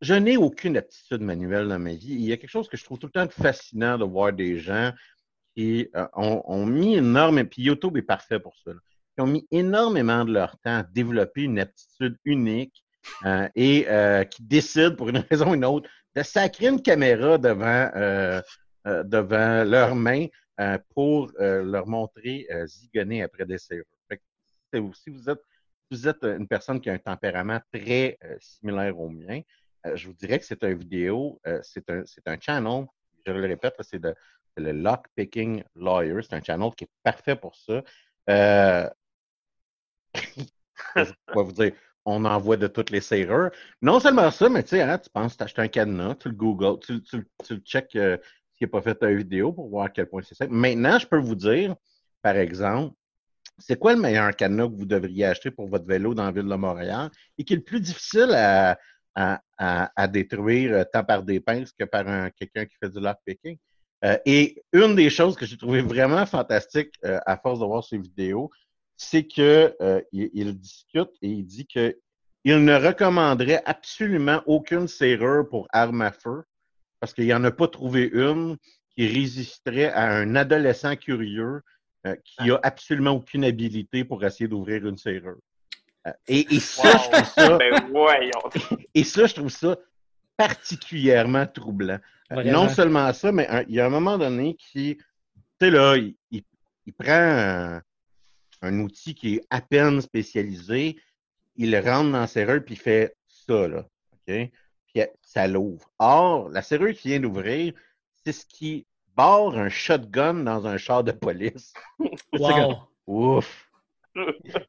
Je n'ai aucune aptitude manuelle dans ma vie. Il y a quelque chose que je trouve tout le temps fascinant de voir des gens qui euh, ont, mis énormément, puis YouTube est parfait pour ça, là, qui ont mis énormément de leur temps à développer une aptitude unique euh, et euh, qui décident, pour une *laughs* raison ou une autre, de sacrer une caméra devant, devant leurs mains pour leur montrer zigonner après des serrures. Si vous êtes, vous êtes une personne qui a un tempérament très similaire au mien, je vous dirais que c'est une vidéo, c'est un, un channel, je le répète, c'est de- le Lockpicking Lawyer. C'est un channel qui est parfait pour ça. Euh, *laughs* je vais vous dire, on envoie de toutes les serrures. Non seulement ça, mais tu sais, hein, tu penses t'acheter un cadenas, tu le googles, tu, tu, tu le check euh, s'il n'a pas fait une vidéo pour voir à quel point c'est simple. Maintenant, je peux vous dire, par exemple, c'est quoi le meilleur cadenas que vous devriez acheter pour votre vélo dans la ville de Montréal et qui est le plus difficile à, à, à, à détruire euh, tant par des pinces que par un- quelqu'un qui fait du lockpicking. Euh, et une des choses que j'ai trouvé vraiment fantastique euh, à force de voir ces vidéos, c'est que euh, il, il discute et il dit que il ne recommanderait absolument aucune serrure pour arme à feu parce qu'il n'en a pas trouvé une qui résisterait à un adolescent curieux euh, qui a absolument aucune habilité pour essayer d'ouvrir une serrure. Euh, et, et ça, je trouve ça, *laughs* Ben voyons. *laughs* et ça, je trouve ça particulièrement troublant. Vraiment. non seulement ça, mais un- il y a un moment donné qui, tu sais, là, il, il- il prend un, un outil qui est à peine spécialisé, il le rentre dans la serrure, puis il fait ça, là. OK? Puis euh, ça l'ouvre. Or, la serrure qui vient d'ouvrir, c'est ce qui barre un shotgun dans un char de police. *laughs* Wow. Ouf!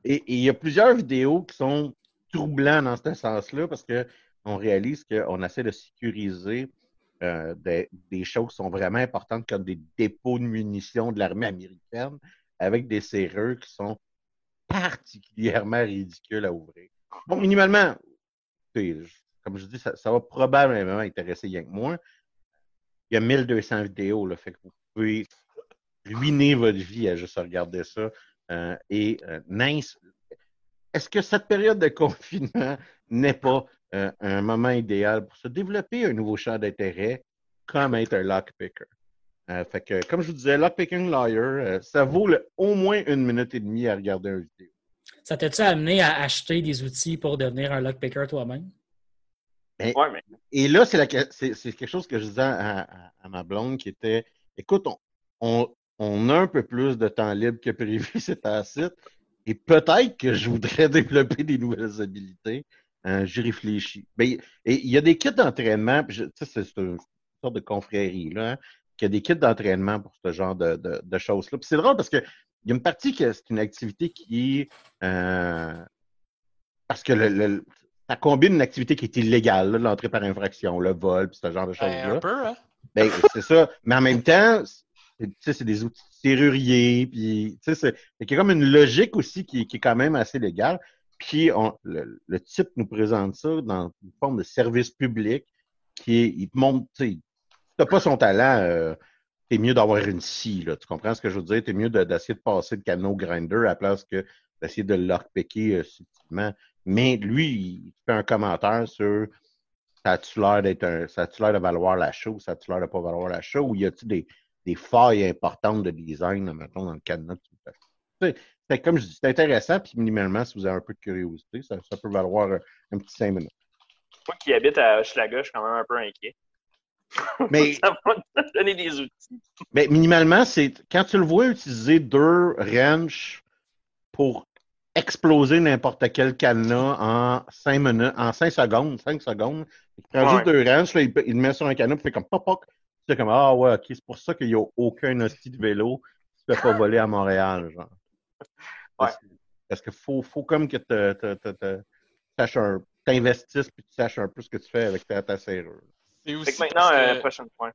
Et il y a plusieurs vidéos qui sont troublantes dans ce sens-là parce que on réalise qu'on essaie de sécuriser euh, des, choses qui sont vraiment importantes comme des dépôts de munitions de l'armée américaine avec des serrures qui sont particulièrement ridicules à ouvrir. Bon, minimalement, comme je dis, ça, ça va probablement intéresser rien que moi. il y a 1200 vidéos, là, fait que vous pouvez ruiner votre vie à juste regarder ça. Euh, et euh, Nice, est-ce que cette période de confinement n'est pas euh, un moment idéal pour se développer un nouveau champ d'intérêt comme être un lockpicker? Euh, fait que, comme je vous disais, Lockpicking Lawyer, euh, ça vaut le- au moins une minute et demie à regarder une vidéo. Ça t'a-tu amené à acheter des outils pour devenir un lockpicker toi-même? Ouais, mais Et là, c'est la que- c'est c'est quelque chose que je disais à, à- à ma blonde qui était écoute, on, on, on a un peu plus de temps libre que prévu, *laughs* c'est un site. Et peut-être que je voudrais *laughs* développer des nouvelles habilités. Euh, J'y réfléchis. Ben, et il y a des kits d'entraînement, puis je- tu sais, c'est une sorte de confrérie, là, hein, qu'il y a des kits d'entraînement pour ce genre de, de, de choses-là. Puis c'est drôle parce que il y a une partie que c'est une activité qui est euh, parce que le, le- ça combine une activité qui est illégale, l'entrée par infraction, le vol, puis ce genre de Ben, choses-là. un peu, hein? Ben, c'est ça. Mais en même temps, c'est- tu sais, c'est des outils serruriers, puis tu sais, c'est il y a comme une logique aussi qui, qui est quand même assez légale. Puis le, type nous présente ça dans une forme de service public qui est, il te montre, tu t'as pas son talent, euh, t'es mieux d'avoir une scie, là. Tu comprends ce que je veux dire? T'es mieux de- d'essayer de, passer le canot grinder à la place que d'essayer de le lockpicker euh, subtilement. Mais lui, il fait un commentaire sur ça a-tu l'air d'être un. Ça a-tu l'air de valoir la show, ça a-tu l'air de pas valoir la show, ou y a-tu des, des failles importantes de design, mettons, dans le cadenas que tu que comme je dis, c'est intéressant, puis minimalement, si vous avez un peu de curiosité, ça, ça peut valoir un, un petit cinq minutes. moi qui habite à Hochelaga, je suis quand même un peu inquiet. *laughs* Mais, Ça va donner des outils. mais minimalement, c'est quand tu le vois utiliser deux wrenches pour exploser n'importe quel cadenas en cinq minutes, en secondes, cinq secondes, il prend juste deux wrenches, là, il, il le met sur un canot, puis fait comme pop, pop. C'est comme, ah ouais, ok, c'est pour ça qu'il n'y a aucun hostie de vélo qui se fait pas *laughs* voler à Montréal, genre. Ouais. Parce, parce qu'il faut, faut comme que te- saches un, t'investisses puis tu saches un peu ce que tu fais avec ta, ta serrure. C'est aussi, maintenant, euh, prochain point.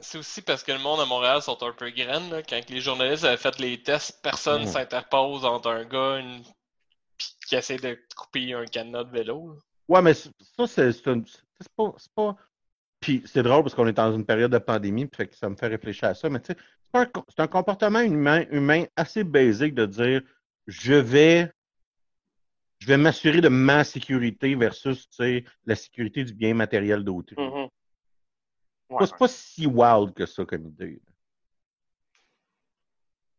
C'est aussi parce que le monde à Montréal sont un peu graines. là. Quand les journalistes avaient fait les tests, personne Mm. s'interpose entre un gars une... qui essaie de couper un cadenas de vélo. là. Ouais, mais ça, c'est une- pas. Puis c'est drôle parce qu'on est dans une période de pandémie, puis ça me fait réfléchir à ça. Mais tu sais, un un comportement humain, humain assez basique de dire je vais je vais m'assurer de ma sécurité versus tu sais, la sécurité du bien matériel d'autrui. Mhm. C'est Ouais, pas- si wild que ça comme idée.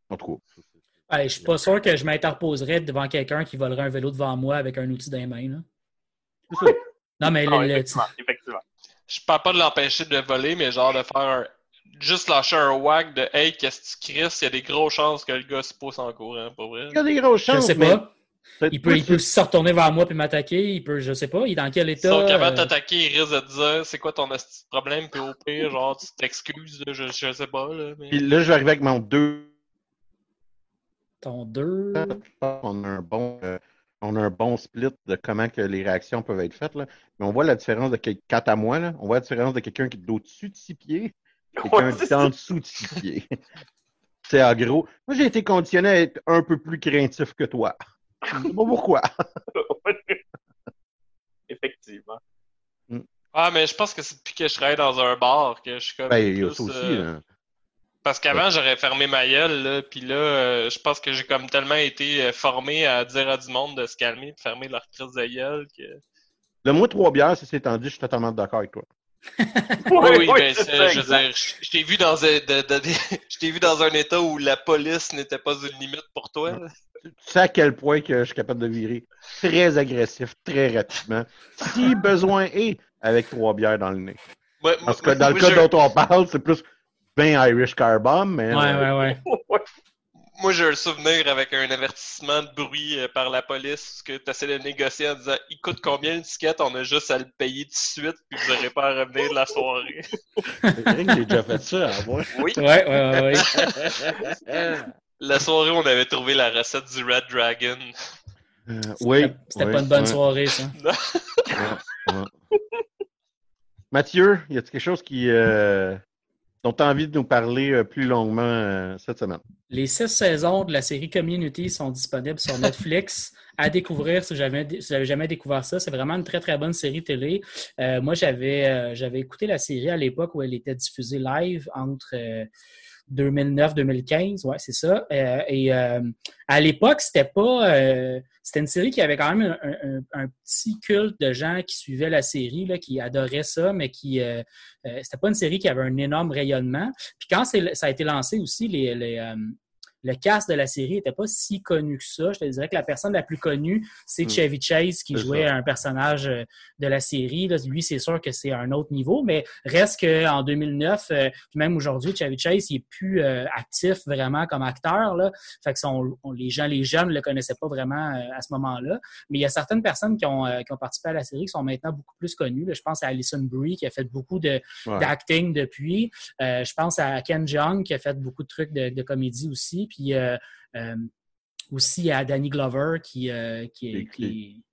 En tout cas. Ouais, je suis pas sûr que je m'interposerais devant quelqu'un qui volerait un vélo devant moi avec un outil dans les mains. là. c'est ça. Non, mais Non, le- le- effectivement, effectivement. Je parle pas de l'empêcher de voler, mais genre de faire un... Juste lâcher un whack de Hey, qu'est-ce que tu crisses? Il y a des grosses chances que le gars se pousse en courant, pas vrai? Il y a des grosses je chances. sais mais pas. Il peut, il peut se retourner vers moi puis m'attaquer. Il peut, je sais pas, il est dans quel état. Sauf qu'avant euh, de t'attaquer, il risque de te dire c'est quoi ton problème, puis au pire, genre, tu t'excuses, je, je sais pas, là. Mais... Puis là, je vais arriver avec mon deux ton 2. on a un bon, euh, on a un bon split de comment que les réactions peuvent être faites. Là. Mais on voit la différence de quel- quant à moi, là, on voit la différence de quelqu'un qui est au-dessus de six pieds, quelqu'un Ouais, qui c'est est en dessous de six pieds. *laughs* C'est en gros. Moi, j'ai été conditionné à être un peu plus craintif que toi. Je sais pas pourquoi. *laughs* Effectivement. Ah, mais je pense que c'est depuis que je travaille dans un bar que je suis comme. Ben, il y a plus, ça aussi. euh, hein. Parce qu'avant, j'aurais fermé ma gueule, là, puis là, euh, je pense que j'ai comme tellement été euh, formé à dire à du monde de se calmer, de fermer leur crise de gueule que. Le mois trois bières, si c'est tendu, je suis totalement d'accord avec toi. *laughs* Oui, oui, ben, ça, je veux exact. dire, je je t'ai vu dans un, de- de- *laughs* je t'ai vu dans un état où la police n'était pas une limite pour toi. Tu sais à quel point que je suis capable de virer très agressif, très rapidement, si besoin est, avec trois bières dans le nez. Parce que moi- dans le cas j'ai- dont on parle, c'est plus ben Irish Car Bomb, mais Ouais, euh, ouais, ouais. Moi, j'ai un souvenir avec un avertissement de bruit euh, par la police que tu essaies de négocier en disant il coûte combien une ticket, on a juste à le payer tout de suite, puis vous n'aurez pas à revenir de la soirée. c'est vrai que j'ai déjà fait ça, à moi. Oui, Ouais, ouais, ouais, ouais. *laughs* la soirée, on avait trouvé la recette du Red Dragon. Euh, oui. C'était oui, pas une bonne ouais, soirée, ça. *laughs* ouais, ouais. Mathieu, y a-t-il quelque chose qui, euh, dont tu as envie de nous parler euh, plus longuement euh, cette semaine? Les six saisons de la série Community sont disponibles sur Netflix à découvrir si si j'avais jamais découvert ça. C'est vraiment une très, très bonne série télé. Euh, moi, j'avais écouté la série à l'époque où elle était diffusée live entre 2009-2015, ouais, c'est ça. et à l'époque, c'était pas. c'était une série qui avait quand même un, petit culte de gens qui suivaient la série, là, qui adoraient ça, mais qui. c'était pas une série qui avait un énorme rayonnement. Puis quand ça a été lancé aussi, les, les le cast de la série n'était pas si connu que ça. Je te dirais que la personne la plus connue, c'est hmm. Chevy Chase qui jouait un personnage euh, de la série. lui, c'est sûr que c'est un autre niveau, mais reste qu'en 2009, euh, même aujourd'hui, Chevy Chase, il est plus euh, actif vraiment comme acteur. Là. Fait que les gens, les jeunes ne le connaissaient pas vraiment à ce moment-là. Mais il y a certaines personnes qui ont, qui ont participé à la série qui sont maintenant beaucoup plus connues. Je pense à Alison Brie qui a fait beaucoup d'acting depuis. je pense à Ken Jeong qui a fait beaucoup de trucs de, de comédie aussi puis euh, euh, aussi à Danny Glover qui, euh, qui, est,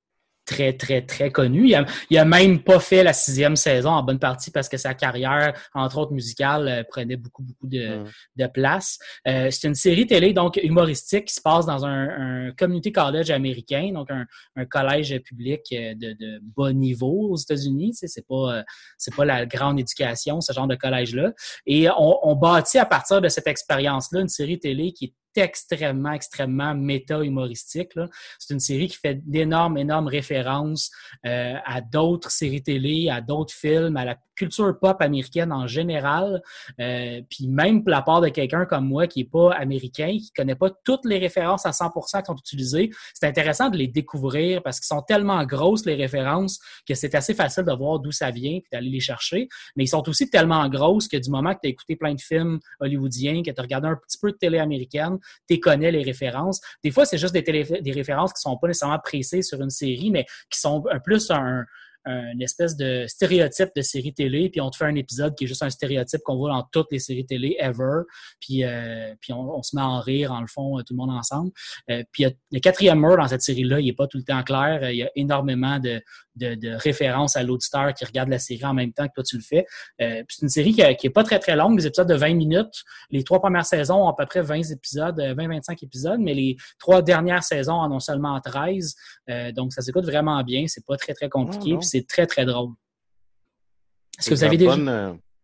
très, très, très connu. Il a, même pas fait la sixième saison en bonne partie parce que sa carrière, entre autres musicale, prenait beaucoup, beaucoup de, place. c'est une série télé, donc humoristique, qui se passe dans un, community college américain, donc un, collège public de, bas niveau aux États-Unis. c'est pas, c'est pas la grande éducation, ce genre de collège-là. Et on, on bâtit à partir de cette expérience-là une série télé qui est extrêmement, extrêmement méta-humoristique. C'est une série qui fait d'énormes, énormes références euh, à d'autres séries télé, à d'autres films, à la culture pop américaine en général. Euh, puis même pour la part de quelqu'un comme moi qui n'est pas américain, qui ne connaît pas toutes les références à 100% qui sont utilisées, c'est intéressant de les découvrir parce qu'ils sont tellement grosses les références que c'est assez facile de voir d'où ça vient puis d'aller les chercher. Mais ils sont aussi tellement grosses que du moment que tu as écouté plein de films hollywoodiens, que tu as regardé un petit peu de télé américaine, tu connais les références. Des fois, c'est juste des, des références qui sont pas nécessairement pressées sur une série, mais qui sont un plus un, une espèce de stéréotype de série télé, puis on te fait un épisode qui est juste un stéréotype qu'on voit dans toutes les séries télé ever, puis, euh, puis on, se met en rire, en le fond, tout le monde ensemble. Euh, puis le quatrième mur dans cette série-là, il n'est pas tout le temps clair. Il y a énormément de, de, référence à l'auditeur qui regarde la série en même temps que toi tu le fais. Euh, c'est une série qui, n'est pas très très longue, des épisodes de 20 minutes. Les trois premières saisons ont à peu près 20 épisodes, 20-25 euh, épisodes, mais les trois dernières saisons en ont seulement 13. Euh, donc ça s'écoute vraiment bien, c'est pas très très compliqué, puis c'est très très drôle. Est-ce que vous avez déjà...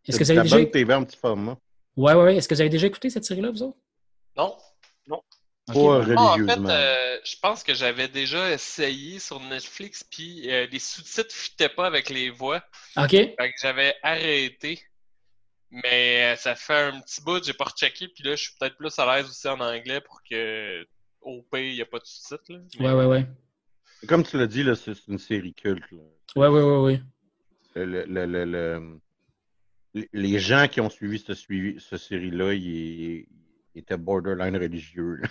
Est-ce que vous avez déjà... TV en petit format. Ouais, ouais, ouais. Est-ce que vous avez déjà écouté cette série-là, vous autres? Non. Non. Pas religieusement. en fait, je pense que j'avais déjà essayé sur Netflix, puis euh, les sous-titres ne fitaient pas avec les voix. OK. Fait que j'avais arrêté. Mais euh, ça fait un petit bout, j'ai pas rechecké, puis là, je suis peut-être plus à l'aise aussi en anglais pour que au pays, il n'y a pas de sous-titres. Ouais, ouais, ouais. Comme tu l'as dit, là, c'est une série culte. Là. Ouais, ouais, ouais, ouais. Le, le, le, les gens qui ont suivi cette, suivi, série-là, ils, étaient borderline religieux.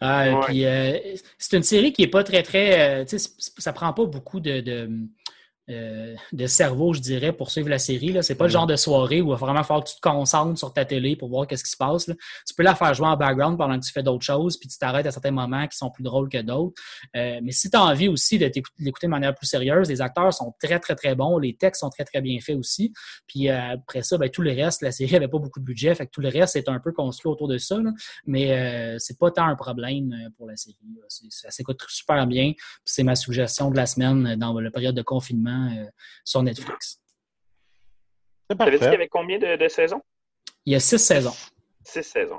Ah, puis, euh, c'est une série qui est pas très, très. Euh, ça prend pas beaucoup de, euh, de cerveau, je dirais, pour suivre la série. Ce n'est pas le genre de soirée où il va vraiment falloir que tu te concentres sur ta télé pour voir qu'est-ce qui se passe. Tu peux la faire jouer en background pendant que tu fais d'autres choses, puis tu t'arrêtes à certains moments qui sont plus drôles que d'autres. Euh, mais si tu as envie aussi de l'écouter de manière plus sérieuse, les acteurs sont très, très, très bons. Les textes sont très, très bien faits aussi. Puis euh, après ça, ben, tout le reste, la série n'avait pas beaucoup de budget, fait que tout le reste est un peu construit autour de ça. Mais c'est pas tant un problème pour la série. Ça s'écoute super bien. C'est ma suggestion de la semaine dans la période de confinement euh, sur Netflix. Tu avais dit qu'il y avait combien de, saisons? Il y a six saisons. Six saisons.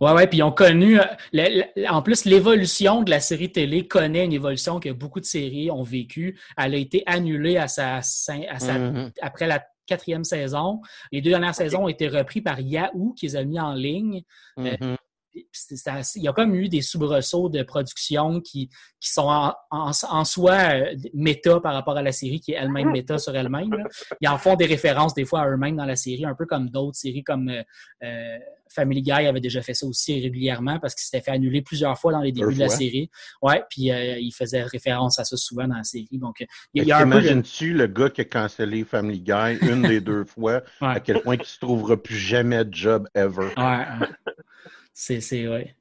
Oui, oui, puis ils ont connu. Euh, en plus, l'évolution de la série télé connaît une évolution que beaucoup de séries ont vécu. Elle a été annulée à sa, mm-hmm. après la quatrième saison. Les deux dernières saisons ont été reprises par Yahoo, qui les a mis en ligne. Euh, mm-hmm il y a comme eu des soubresauts de production qui, qui sont en, en, soi euh, méta par rapport à la série, qui est elle-même *laughs* méta sur elle-même. Ils en font des références des fois à eux-mêmes dans la série, un peu comme d'autres séries comme euh, euh, Family Guy avait déjà fait ça aussi régulièrement parce qu'il s'était fait annuler plusieurs fois dans les débuts de la série. Ouais, puis il faisait référence à ça souvent dans la série. Donc, il y a, Imagines-tu le gars qui a cancellé Family Guy une des deux *laughs* fois, à quel point il ne se trouvera plus jamais de job ever? Ouais. C'est, ouais.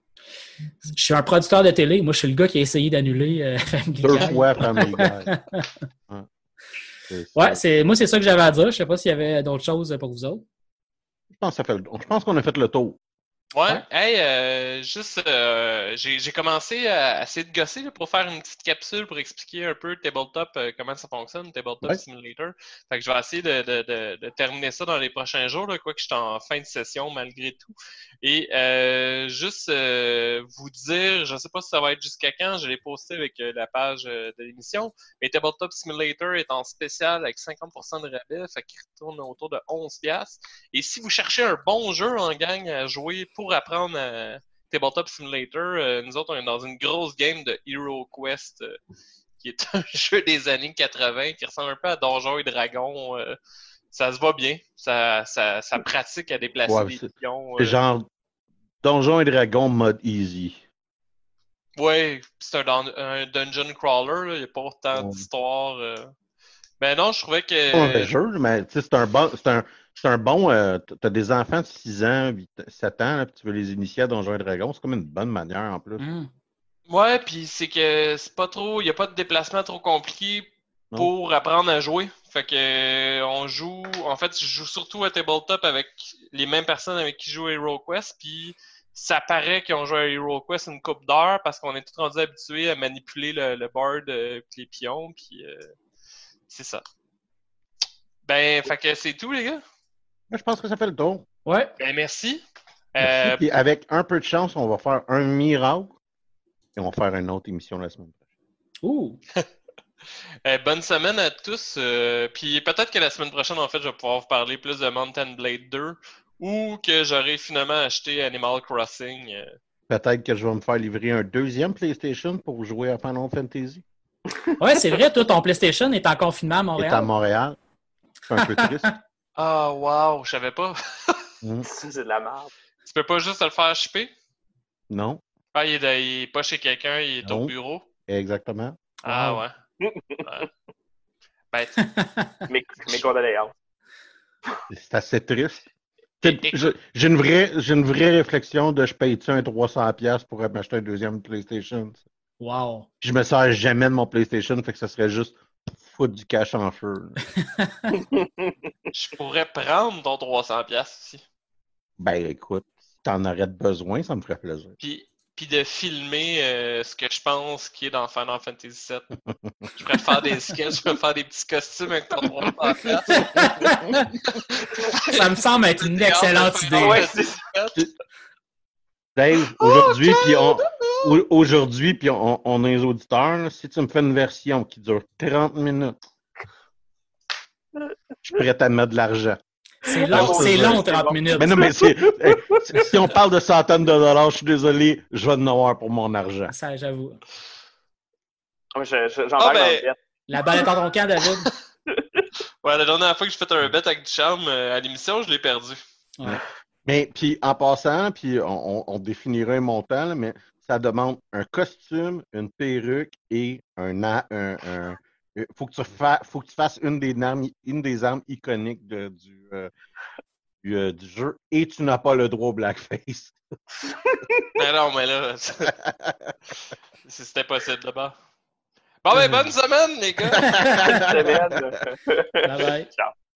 Je suis un producteur de télé. Moi, je suis le gars qui a essayé d'annuler euh, *laughs* Family Deux fois Family *laughs* ouais, c'est, moi, c'est ça que j'avais à dire. Je ne sais pas s'il y avait d'autres choses pour vous autres. Je pense, qu'on a fait le tour. Ouais, hey, euh, juste, euh, j'ai commencé à, essayer de gosser là, pour faire une petite capsule pour expliquer un peu Tabletop, euh, comment ça fonctionne, Tabletop Simulator. Fait que je vais essayer de, de, de, de, terminer ça dans les prochains jours, là, quoi que je suis en fin de session malgré tout. Et euh, juste vous dire, je sais pas si ça va être jusqu'à quand, je l'ai posté avec la page de l'émission, mais Tabletop Simulator est en spécial avec 50% de rabais, fait qu'il retourne autour de 11$. Et si vous cherchez un bon jeu en gang à jouer pour pour apprendre à Tabletop Simulator, euh, nous autres, on est dans une grosse game de Hero Quest, euh, qui est *laughs* un jeu des années 80, qui ressemble un peu à Donjons et Dragons. Euh, ça se va bien. Ça, ça, ça pratique à déplacer ouais, des pions. C'est genre Donjons et Dragons mode easy. Ouais, c'est un, dungeon crawler, il n'y a pas autant d'histoire. Ben non, je trouvais que. C'est un jeu, mais c'est un bon. C'est un, c'est un bon. Euh, tu as des enfants de 6 ans, 7 ans, puis tu veux les initier à Donjons et Dragons. C'est comme une bonne manière en plus. Mm. Ouais, puis c'est que c'est pas trop. Il n'y a pas de déplacement trop compliqué pour apprendre à jouer. Fait que euh, on joue. En fait, je joue surtout à tabletop avec les mêmes personnes avec qui je joue à Hero Quest, puis ça paraît qu'ils ont joué à Hero Quest une coupe d'heure parce qu'on est tous rendus habitués à manipuler le, board euh, les pions, puis c'est ça. Ben, fait que c'est tout, les gars? Je pense que ça fait le tour. Ouais. Ben, merci. Euh, avec un peu de chance, on va faire un miracle et on va faire une autre émission la semaine prochaine. Ouh! *laughs* Eh, bonne semaine à tous. Euh, puis peut-être que la semaine prochaine, en fait, je vais pouvoir vous parler plus de Mountain Blade 2 ou que j'aurai finalement acheté Animal Crossing. Euh. Peut-être que je vais me faire livrer un deuxième PlayStation pour jouer à Final Fantasy. Ouais, c'est vrai, toi, ton PlayStation est en confinement à Montréal. Est à Montréal. C'est un peu *laughs* triste. Ah, wow, je savais pas. *laughs* Mm. c'est de la merde. Tu peux pas juste le faire shipper? Non. Ah, il est, pas chez quelqu'un, il est au bureau? Exactement. Ah, ouais. ouais. *laughs* mes, condoléances. C'est assez triste. J'ai une, vraie, une vraie réflexion de je paye-tu un 300$ pour m'acheter un deuxième PlayStation? Wow. Je me sers jamais de mon PlayStation, fait que ça serait juste foutre du cash en feu. *laughs* je pourrais prendre ton 300$ aussi. Ben écoute, si t'en aurais besoin, ça me ferait plaisir. Puis, puis de filmer euh, ce que je pense qui est dans Final Fantasy VII. je pourrais faire des sketchs, je pourrais faire des petits costumes avec ton 300$. ça me semble être une excellente idée. Ouais, Dave, aujourd'hui, puis on, aujourd'hui, puis on, on, a les auditeurs, si tu me fais une version qui dure 30 minutes, je suis prêt à mettre de l'argent. C'est long, c'est long, 30 minutes. Mais non, mais si on parle de centaines de dollars, je suis désolé, je vais en avoir pour mon argent. Ça, j'avoue. J'en ah, ben... La balle est dans ton camp, David. *laughs* ouais, la dernière fois que j'ai fait un bet avec du charme euh, à l'émission, je l'ai perdu. Ouais. Mais puis en passant, puis on, on, définira un montant, mais ça demande un costume, une perruque et un, un, un faut que tu faut que tu fasses une des armes, une des armes iconiques de, du, euh, du, euh, du, jeu et tu n'as pas le droit au blackface. mais *laughs* non, mais là, c'était possible là-bas. Bon, ben, bonne semaine, les gars! *laughs* bye bye. Ciao.